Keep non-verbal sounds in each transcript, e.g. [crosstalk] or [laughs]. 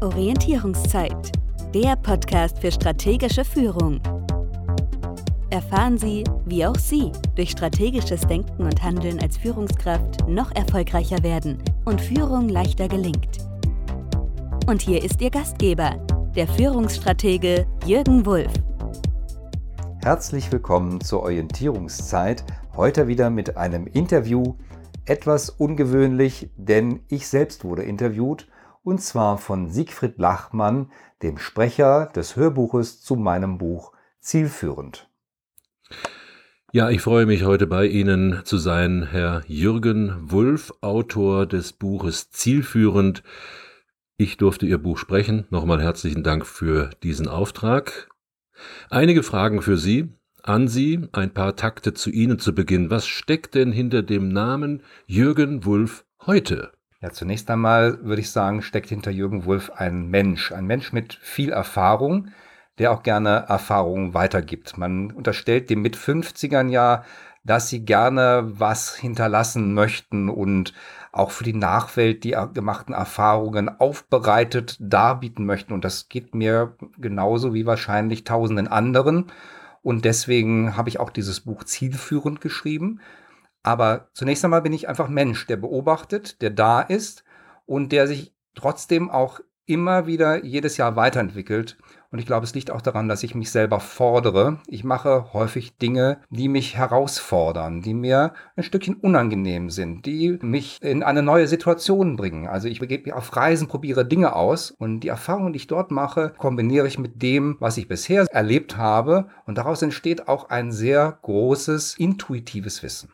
Orientierungszeit, der Podcast für strategische Führung. Erfahren Sie, wie auch Sie durch strategisches Denken und Handeln als Führungskraft noch erfolgreicher werden und Führung leichter gelingt. Und hier ist Ihr Gastgeber, der Führungsstratege Jürgen Wulff. Herzlich willkommen zur Orientierungszeit. Heute wieder mit einem Interview. Etwas ungewöhnlich, denn ich selbst wurde interviewt und zwar von Siegfried Lachmann, dem Sprecher des Hörbuches zu meinem Buch Zielführend. Ja, ich freue mich heute bei Ihnen zu sein, Herr Jürgen Wulff, Autor des Buches Zielführend. Ich durfte Ihr Buch sprechen. Nochmal herzlichen Dank für diesen Auftrag. Einige Fragen für Sie, an Sie, ein paar Takte zu Ihnen zu Beginn. Was steckt denn hinter dem Namen Jürgen Wulff heute? Ja, zunächst einmal würde ich sagen, steckt hinter Jürgen Wulff ein Mensch, ein Mensch mit viel Erfahrung, der auch gerne Erfahrungen weitergibt. Man unterstellt dem mit 50ern ja, dass sie gerne was hinterlassen möchten und auch für die Nachwelt die gemachten Erfahrungen aufbereitet darbieten möchten. Und das geht mir genauso wie wahrscheinlich tausenden anderen. Und deswegen habe ich auch dieses Buch zielführend geschrieben. Aber zunächst einmal bin ich einfach Mensch, der beobachtet, der da ist und der sich trotzdem auch immer wieder jedes Jahr weiterentwickelt. Und ich glaube, es liegt auch daran, dass ich mich selber fordere. Ich mache häufig Dinge, die mich herausfordern, die mir ein Stückchen unangenehm sind, die mich in eine neue Situation bringen. Also ich begebe mich auf Reisen, probiere Dinge aus und die Erfahrungen, die ich dort mache, kombiniere ich mit dem, was ich bisher erlebt habe. Und daraus entsteht auch ein sehr großes intuitives Wissen.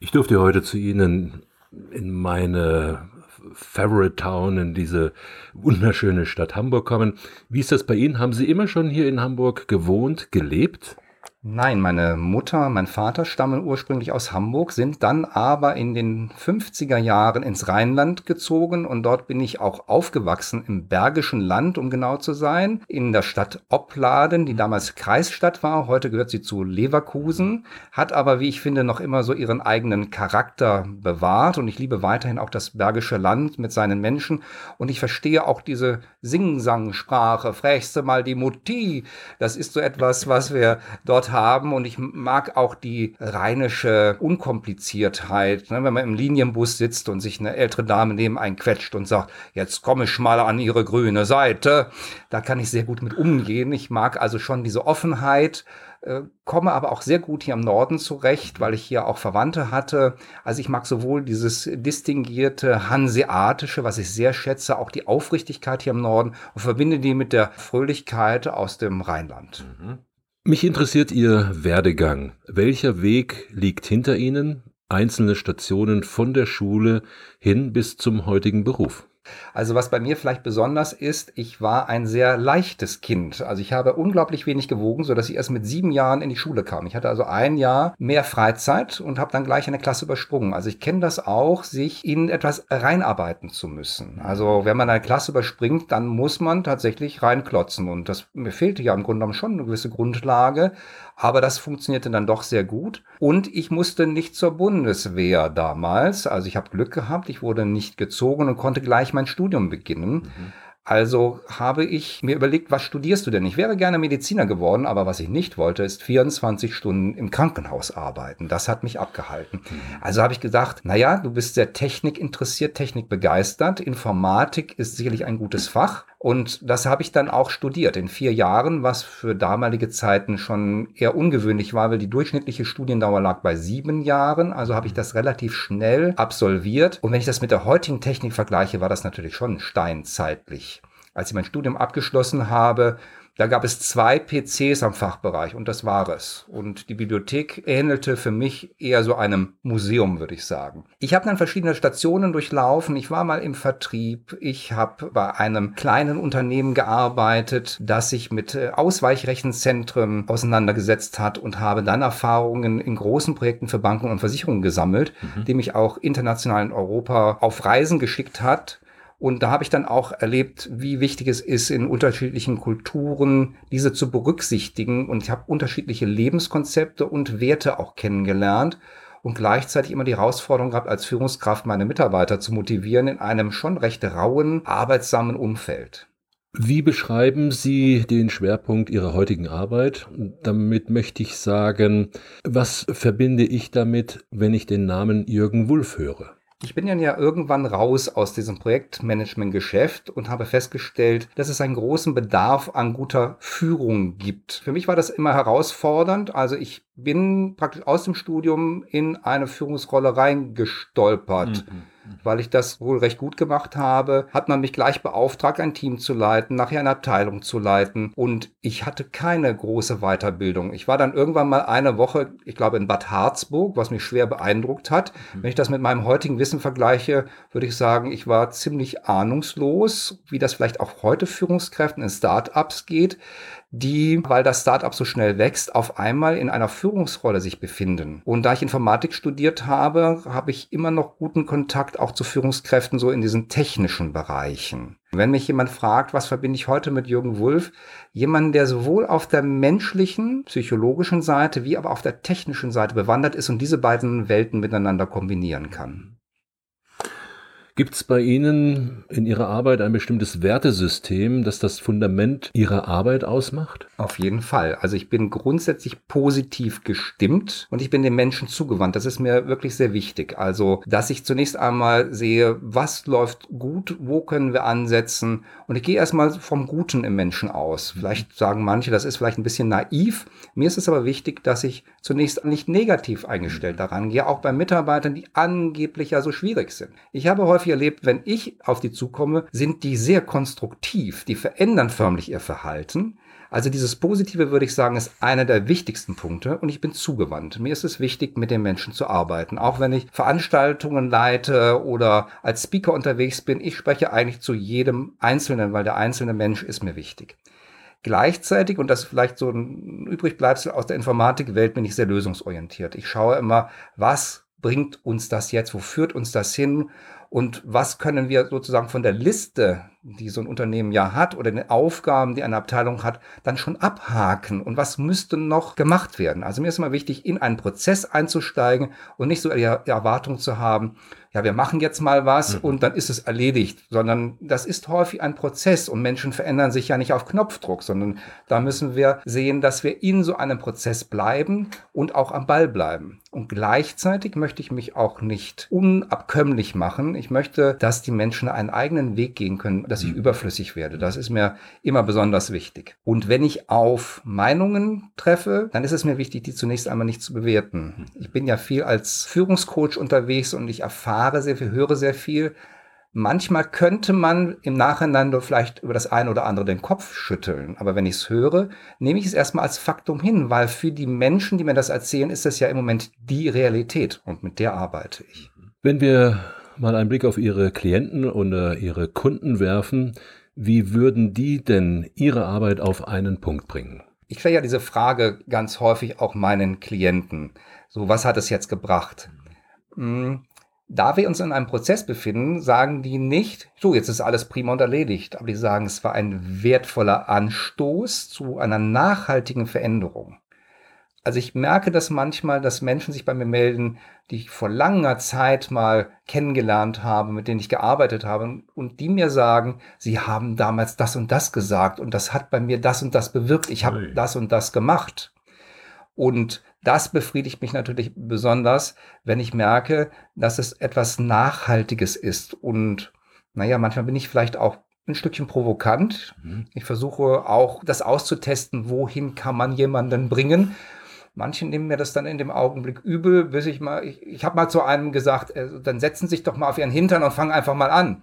Ich durfte heute zu Ihnen in meine Favorite Town, in diese wunderschöne Stadt Hamburg kommen. Wie ist das bei Ihnen? Haben Sie immer schon hier in Hamburg gewohnt, gelebt? Nein, meine Mutter, mein Vater stammen ursprünglich aus Hamburg, sind dann aber in den 50er Jahren ins Rheinland gezogen und dort bin ich auch aufgewachsen im Bergischen Land, um genau zu sein, in der Stadt Opladen, die damals Kreisstadt war, heute gehört sie zu Leverkusen, hat aber, wie ich finde, noch immer so ihren eigenen Charakter bewahrt und ich liebe weiterhin auch das Bergische Land mit seinen Menschen und ich verstehe auch diese Sing-Sang-Sprache, frächst du mal die Mutti, das ist so etwas, was wir dort haben und ich mag auch die rheinische Unkompliziertheit, ne? wenn man im Linienbus sitzt und sich eine ältere Dame neben einen quetscht und sagt, jetzt komme ich mal an ihre grüne Seite. Da kann ich sehr gut mit umgehen. Ich mag also schon diese Offenheit, äh, komme aber auch sehr gut hier im Norden zurecht, weil ich hier auch Verwandte hatte. Also ich mag sowohl dieses distinguierte Hanseatische, was ich sehr schätze, auch die Aufrichtigkeit hier im Norden und verbinde die mit der Fröhlichkeit aus dem Rheinland. Mhm. Mich interessiert Ihr Werdegang. Welcher Weg liegt hinter Ihnen? Einzelne Stationen von der Schule hin bis zum heutigen Beruf. Also was bei mir vielleicht besonders ist, ich war ein sehr leichtes Kind. Also ich habe unglaublich wenig gewogen, so dass ich erst mit sieben Jahren in die Schule kam. Ich hatte also ein Jahr mehr Freizeit und habe dann gleich eine Klasse übersprungen. Also ich kenne das auch, sich in etwas reinarbeiten zu müssen. Also wenn man eine Klasse überspringt, dann muss man tatsächlich reinklotzen. Und das mir fehlte ja im Grunde genommen schon eine gewisse Grundlage. Aber das funktionierte dann doch sehr gut. Und ich musste nicht zur Bundeswehr damals. Also ich habe Glück gehabt, ich wurde nicht gezogen und konnte gleich mein Studium beginnen. Mhm. Also habe ich mir überlegt, was studierst du denn? Ich wäre gerne Mediziner geworden, aber was ich nicht wollte, ist 24 Stunden im Krankenhaus arbeiten. Das hat mich abgehalten. Mhm. Also habe ich gedacht, naja, du bist sehr Technik interessiert, Technik begeistert. Informatik ist sicherlich ein gutes Fach. Und das habe ich dann auch studiert in vier Jahren, was für damalige Zeiten schon eher ungewöhnlich war, weil die durchschnittliche Studiendauer lag bei sieben Jahren. Also habe ich das relativ schnell absolviert. Und wenn ich das mit der heutigen Technik vergleiche, war das natürlich schon steinzeitlich. Als ich mein Studium abgeschlossen habe, da gab es zwei PCs am Fachbereich und das war es. Und die Bibliothek ähnelte für mich eher so einem Museum, würde ich sagen. Ich habe dann verschiedene Stationen durchlaufen. Ich war mal im Vertrieb. Ich habe bei einem kleinen Unternehmen gearbeitet, das sich mit äh, Ausweichrechenzentren auseinandergesetzt hat und habe dann Erfahrungen in großen Projekten für Banken und Versicherungen gesammelt, mhm. die mich auch international in Europa auf Reisen geschickt hat und da habe ich dann auch erlebt, wie wichtig es ist, in unterschiedlichen Kulturen diese zu berücksichtigen. Und ich habe unterschiedliche Lebenskonzepte und Werte auch kennengelernt und gleichzeitig immer die Herausforderung gehabt, als Führungskraft meine Mitarbeiter zu motivieren in einem schon recht rauen, arbeitsamen Umfeld. Wie beschreiben Sie den Schwerpunkt Ihrer heutigen Arbeit? Damit möchte ich sagen, was verbinde ich damit, wenn ich den Namen Jürgen Wulff höre? Ich bin dann ja irgendwann raus aus diesem Projektmanagement-Geschäft und habe festgestellt, dass es einen großen Bedarf an guter Führung gibt. Für mich war das immer herausfordernd. Also ich bin praktisch aus dem Studium in eine Führungsrolle reingestolpert. Mhm weil ich das wohl recht gut gemacht habe, hat man mich gleich beauftragt, ein Team zu leiten, nachher eine Abteilung zu leiten und ich hatte keine große Weiterbildung. Ich war dann irgendwann mal eine Woche, ich glaube in Bad Harzburg, was mich schwer beeindruckt hat. Mhm. Wenn ich das mit meinem heutigen Wissen vergleiche, würde ich sagen, ich war ziemlich ahnungslos, wie das vielleicht auch heute Führungskräften in Start-ups geht die, weil das Startup so schnell wächst, auf einmal in einer Führungsrolle sich befinden. Und da ich Informatik studiert habe, habe ich immer noch guten Kontakt auch zu Führungskräften so in diesen technischen Bereichen. Wenn mich jemand fragt, was verbinde ich heute mit Jürgen Wulff, jemand, der sowohl auf der menschlichen, psychologischen Seite wie aber auf der technischen Seite bewandert ist und diese beiden Welten miteinander kombinieren kann. Gibt es bei Ihnen in Ihrer Arbeit ein bestimmtes Wertesystem, das das Fundament Ihrer Arbeit ausmacht? Auf jeden Fall. Also ich bin grundsätzlich positiv gestimmt und ich bin den Menschen zugewandt. Das ist mir wirklich sehr wichtig. Also, dass ich zunächst einmal sehe, was läuft gut, wo können wir ansetzen. Und ich gehe erstmal vom Guten im Menschen aus. Vielleicht sagen manche, das ist vielleicht ein bisschen naiv. Mir ist es aber wichtig, dass ich zunächst nicht negativ eingestellt daran gehe, auch bei Mitarbeitern, die angeblich ja so schwierig sind. Ich habe häufig häufig erlebt, wenn ich auf die zukomme, sind die sehr konstruktiv, die verändern förmlich ihr Verhalten. Also dieses Positive würde ich sagen, ist einer der wichtigsten Punkte und ich bin zugewandt. Mir ist es wichtig, mit den Menschen zu arbeiten. Auch wenn ich Veranstaltungen leite oder als Speaker unterwegs bin, ich spreche eigentlich zu jedem Einzelnen, weil der einzelne Mensch ist mir wichtig. Gleichzeitig, und das ist vielleicht so ein Übrigbleibsel aus der Informatikwelt, bin ich sehr lösungsorientiert. Ich schaue immer, was bringt uns das jetzt, wo führt uns das hin und was können wir sozusagen von der Liste, die so ein Unternehmen ja hat oder den Aufgaben, die eine Abteilung hat, dann schon abhaken und was müsste noch gemacht werden. Also mir ist immer wichtig, in einen Prozess einzusteigen und nicht so die Erwartung zu haben, ja, wir machen jetzt mal was mhm. und dann ist es erledigt, sondern das ist häufig ein Prozess und Menschen verändern sich ja nicht auf Knopfdruck, sondern da müssen wir sehen, dass wir in so einem Prozess bleiben und auch am Ball bleiben. Und gleichzeitig möchte ich mich auch nicht unabkömmlich machen. Ich möchte, dass die Menschen einen eigenen Weg gehen können, dass ich mhm. überflüssig werde. Das ist mir immer besonders wichtig. Und wenn ich auf Meinungen treffe, dann ist es mir wichtig, die zunächst einmal nicht zu bewerten. Mhm. Ich bin ja viel als Führungscoach unterwegs und ich erfahre sehr viel, höre sehr viel. Manchmal könnte man im Nachhinein vielleicht über das eine oder andere den Kopf schütteln. Aber wenn ich es höre, nehme ich es erstmal als Faktum hin, weil für die Menschen, die mir das erzählen, ist das ja im Moment die Realität und mit der arbeite ich. Wenn wir mal einen Blick auf Ihre Klienten oder Ihre Kunden werfen, wie würden die denn Ihre Arbeit auf einen Punkt bringen? Ich stelle ja diese Frage ganz häufig auch meinen Klienten. So, was hat es jetzt gebracht? Hm, da wir uns in einem Prozess befinden, sagen die nicht, so, jetzt ist alles prima und erledigt, aber die sagen, es war ein wertvoller Anstoß zu einer nachhaltigen Veränderung. Also ich merke das manchmal, dass Menschen sich bei mir melden, die ich vor langer Zeit mal kennengelernt habe, mit denen ich gearbeitet habe und die mir sagen, sie haben damals das und das gesagt und das hat bei mir das und das bewirkt, ich habe das und das gemacht. Und das befriedigt mich natürlich besonders, wenn ich merke, dass es etwas Nachhaltiges ist. Und naja, manchmal bin ich vielleicht auch ein Stückchen provokant. Mhm. Ich versuche auch das auszutesten, wohin kann man jemanden bringen. Manche nehmen mir das dann in dem Augenblick übel, bis ich mal, ich, ich habe mal zu einem gesagt, äh, dann setzen Sie sich doch mal auf Ihren Hintern und fangen einfach mal an.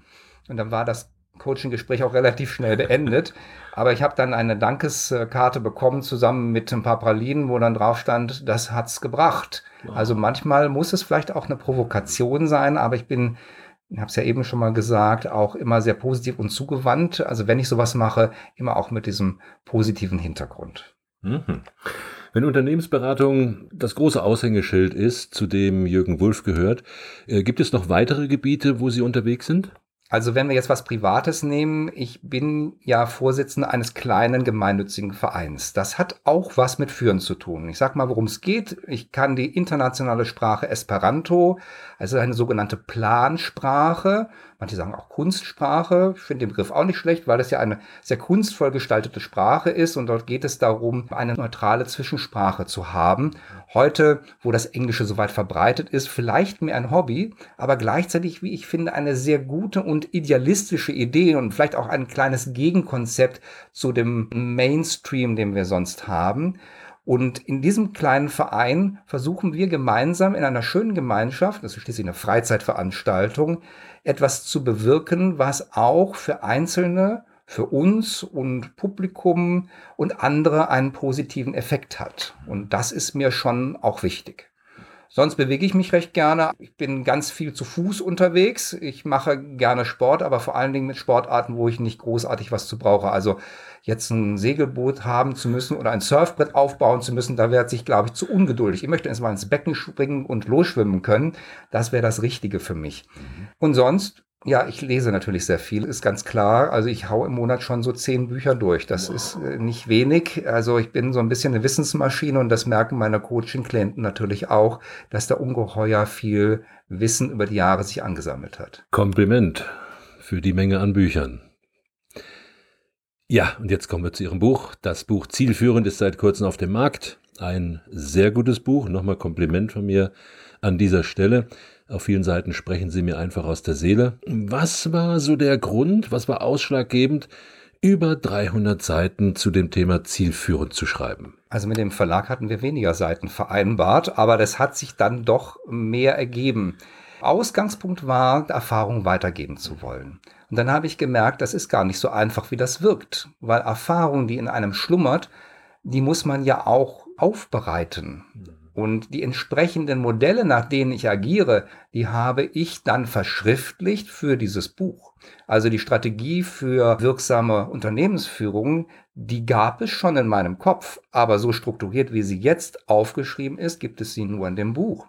Und dann war das Coaching-Gespräch auch relativ schnell beendet. [laughs] Aber ich habe dann eine Dankeskarte bekommen, zusammen mit ein paar Pralinen, wo dann drauf stand, das hat's gebracht. Wow. Also manchmal muss es vielleicht auch eine Provokation sein, aber ich bin, ich habe es ja eben schon mal gesagt, auch immer sehr positiv und zugewandt. Also wenn ich sowas mache, immer auch mit diesem positiven Hintergrund. Mhm. Wenn Unternehmensberatung das große Aushängeschild ist, zu dem Jürgen Wulff gehört, äh, gibt es noch weitere Gebiete, wo Sie unterwegs sind? Also wenn wir jetzt was Privates nehmen, ich bin ja Vorsitzender eines kleinen gemeinnützigen Vereins. Das hat auch was mit Führen zu tun. Ich sag mal, worum es geht. Ich kann die internationale Sprache Esperanto, also eine sogenannte Plansprache. Manche sagen auch Kunstsprache. Ich finde den Begriff auch nicht schlecht, weil es ja eine sehr kunstvoll gestaltete Sprache ist und dort geht es darum, eine neutrale Zwischensprache zu haben. Heute, wo das Englische so weit verbreitet ist, vielleicht mehr ein Hobby, aber gleichzeitig, wie ich finde, eine sehr gute und idealistische Idee und vielleicht auch ein kleines Gegenkonzept zu dem Mainstream, den wir sonst haben. Und in diesem kleinen Verein versuchen wir gemeinsam in einer schönen Gemeinschaft, das ist schließlich eine Freizeitveranstaltung, etwas zu bewirken, was auch für Einzelne, für uns und Publikum und andere einen positiven Effekt hat. Und das ist mir schon auch wichtig. Sonst bewege ich mich recht gerne. Ich bin ganz viel zu Fuß unterwegs. Ich mache gerne Sport, aber vor allen Dingen mit Sportarten, wo ich nicht großartig was zu brauche. Also jetzt ein Segelboot haben zu müssen oder ein Surfbrett aufbauen zu müssen, da wäre sich, glaube ich, zu ungeduldig. Ich möchte erstmal ins Becken springen und losschwimmen können. Das wäre das Richtige für mich. Mhm. Und sonst ja, ich lese natürlich sehr viel, ist ganz klar. Also ich hau im Monat schon so zehn Bücher durch. Das wow. ist äh, nicht wenig. Also ich bin so ein bisschen eine Wissensmaschine und das merken meine Coaching-Klienten natürlich auch, dass da ungeheuer viel Wissen über die Jahre sich angesammelt hat. Kompliment für die Menge an Büchern. Ja, und jetzt kommen wir zu Ihrem Buch. Das Buch Zielführend ist seit kurzem auf dem Markt. Ein sehr gutes Buch. Nochmal Kompliment von mir an dieser Stelle. Auf vielen Seiten sprechen Sie mir einfach aus der Seele. Was war so der Grund, was war ausschlaggebend, über 300 Seiten zu dem Thema zielführend zu schreiben? Also mit dem Verlag hatten wir weniger Seiten vereinbart, aber das hat sich dann doch mehr ergeben. Ausgangspunkt war, Erfahrung weitergeben zu wollen. Und dann habe ich gemerkt, das ist gar nicht so einfach, wie das wirkt, weil Erfahrung, die in einem schlummert, die muss man ja auch aufbereiten. Und die entsprechenden Modelle, nach denen ich agiere, die habe ich dann verschriftlicht für dieses Buch. Also die Strategie für wirksame Unternehmensführung, die gab es schon in meinem Kopf, aber so strukturiert, wie sie jetzt aufgeschrieben ist, gibt es sie nur in dem Buch.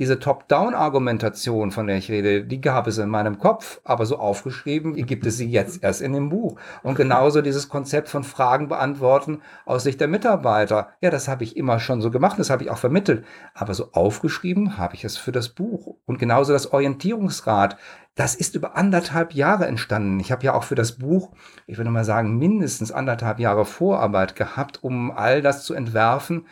Diese Top-Down-Argumentation, von der ich rede, die gab es in meinem Kopf, aber so aufgeschrieben gibt es sie jetzt erst in dem Buch. Und genauso dieses Konzept von Fragen beantworten aus Sicht der Mitarbeiter. Ja, das habe ich immer schon so gemacht, das habe ich auch vermittelt. Aber so aufgeschrieben habe ich es für das Buch. Und genauso das Orientierungsrad. Das ist über anderthalb Jahre entstanden. Ich habe ja auch für das Buch, ich würde mal sagen, mindestens anderthalb Jahre Vorarbeit gehabt, um all das zu entwerfen.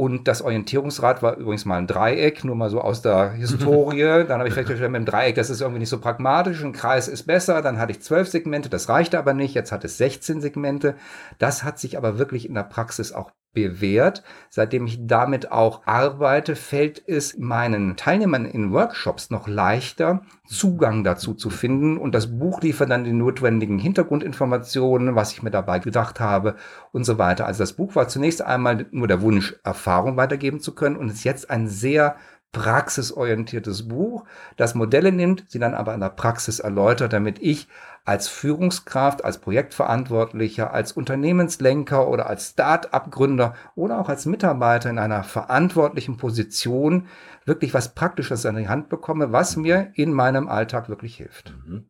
Und das Orientierungsrad war übrigens mal ein Dreieck, nur mal so aus der [laughs] Historie. Dann habe ich festgestellt, mit dem Dreieck, das ist irgendwie nicht so pragmatisch. Ein Kreis ist besser. Dann hatte ich zwölf Segmente, das reichte aber nicht. Jetzt hat es 16 Segmente. Das hat sich aber wirklich in der Praxis auch bewährt. Seitdem ich damit auch arbeite, fällt es meinen Teilnehmern in Workshops noch leichter, Zugang dazu zu finden. Und das Buch liefert dann die notwendigen Hintergrundinformationen, was ich mir dabei gedacht habe und so weiter. Also das Buch war zunächst einmal nur der Wunsch, Erfahrung weitergeben zu können und ist jetzt ein sehr praxisorientiertes Buch, das Modelle nimmt, sie dann aber in der Praxis erläutert, damit ich als Führungskraft, als Projektverantwortlicher, als Unternehmenslenker oder als Start-up-Gründer oder auch als Mitarbeiter in einer verantwortlichen Position wirklich was Praktisches an die Hand bekomme, was mir in meinem Alltag wirklich hilft. Mhm.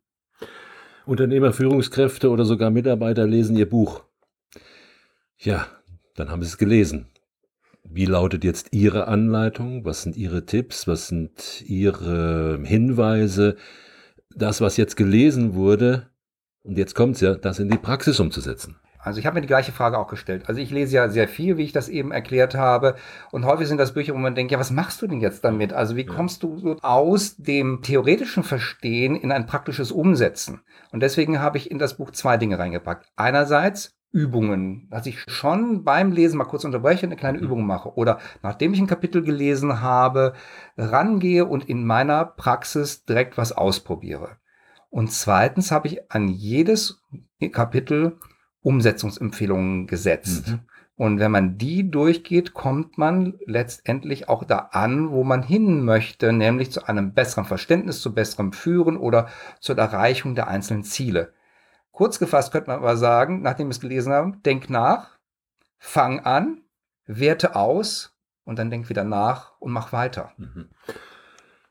Unternehmer, Führungskräfte oder sogar Mitarbeiter lesen Ihr Buch. Ja, dann haben Sie es gelesen. Wie lautet jetzt Ihre Anleitung? Was sind Ihre Tipps? Was sind Ihre Hinweise? Das, was jetzt gelesen wurde, und jetzt kommt es ja, das in die Praxis umzusetzen. Also ich habe mir die gleiche Frage auch gestellt. Also ich lese ja sehr viel, wie ich das eben erklärt habe. Und häufig sind das Bücher, wo man denkt, ja, was machst du denn jetzt damit? Also wie kommst du so aus dem theoretischen Verstehen in ein praktisches Umsetzen? Und deswegen habe ich in das Buch zwei Dinge reingepackt. Einerseits Übungen, dass ich schon beim Lesen mal kurz unterbreche, eine kleine mhm. Übung mache oder nachdem ich ein Kapitel gelesen habe, rangehe und in meiner Praxis direkt was ausprobiere. Und zweitens habe ich an jedes Kapitel Umsetzungsempfehlungen gesetzt. Mhm. Und wenn man die durchgeht, kommt man letztendlich auch da an, wo man hin möchte, nämlich zu einem besseren Verständnis, zu besserem Führen oder zur Erreichung der einzelnen Ziele. Kurz gefasst könnte man aber sagen, nachdem wir es gelesen haben, denk nach, fang an, werte aus und dann denk wieder nach und mach weiter. Mhm.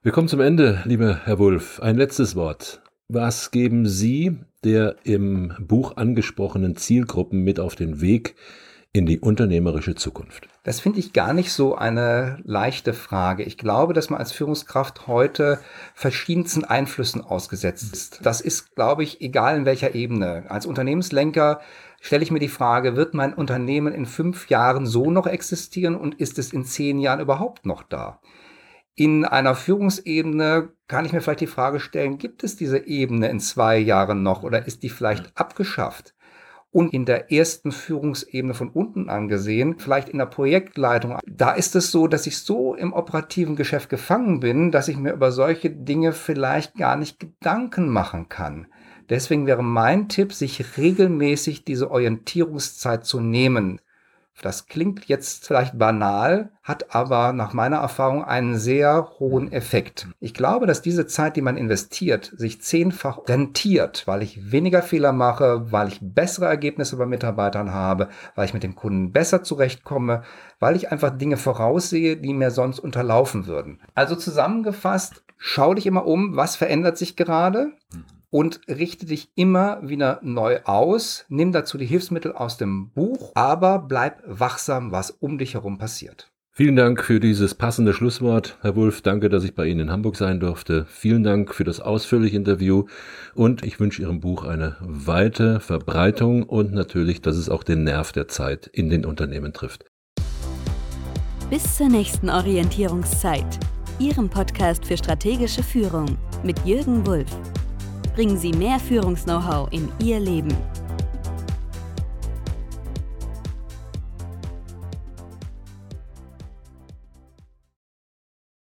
Wir kommen zum Ende, lieber Herr Wulff. Ein letztes Wort. Was geben Sie der im Buch angesprochenen Zielgruppen mit auf den Weg in die unternehmerische Zukunft? Das finde ich gar nicht so eine leichte Frage. Ich glaube, dass man als Führungskraft heute verschiedensten Einflüssen ausgesetzt ist. Das ist, glaube ich, egal in welcher Ebene. Als Unternehmenslenker stelle ich mir die Frage, wird mein Unternehmen in fünf Jahren so noch existieren und ist es in zehn Jahren überhaupt noch da? In einer Führungsebene kann ich mir vielleicht die Frage stellen, gibt es diese Ebene in zwei Jahren noch oder ist die vielleicht abgeschafft? Und in der ersten Führungsebene von unten angesehen, vielleicht in der Projektleitung, da ist es so, dass ich so im operativen Geschäft gefangen bin, dass ich mir über solche Dinge vielleicht gar nicht Gedanken machen kann. Deswegen wäre mein Tipp, sich regelmäßig diese Orientierungszeit zu nehmen. Das klingt jetzt vielleicht banal, hat aber nach meiner Erfahrung einen sehr hohen Effekt. Ich glaube, dass diese Zeit, die man investiert, sich zehnfach rentiert, weil ich weniger Fehler mache, weil ich bessere Ergebnisse bei Mitarbeitern habe, weil ich mit dem Kunden besser zurechtkomme, weil ich einfach Dinge voraussehe, die mir sonst unterlaufen würden. Also zusammengefasst, schau dich immer um, was verändert sich gerade und richte dich immer wieder neu aus. Nimm dazu die Hilfsmittel aus dem Buch, aber bleib wachsam, was um dich herum passiert. Vielen Dank für dieses passende Schlusswort. Herr Wulff, danke, dass ich bei Ihnen in Hamburg sein durfte. Vielen Dank für das ausführliche Interview und ich wünsche Ihrem Buch eine weite Verbreitung und natürlich, dass es auch den Nerv der Zeit in den Unternehmen trifft. Bis zur nächsten Orientierungszeit. Ihrem Podcast für strategische Führung mit Jürgen Wulff bringen Sie mehr Führungs-Know-how in Ihr Leben.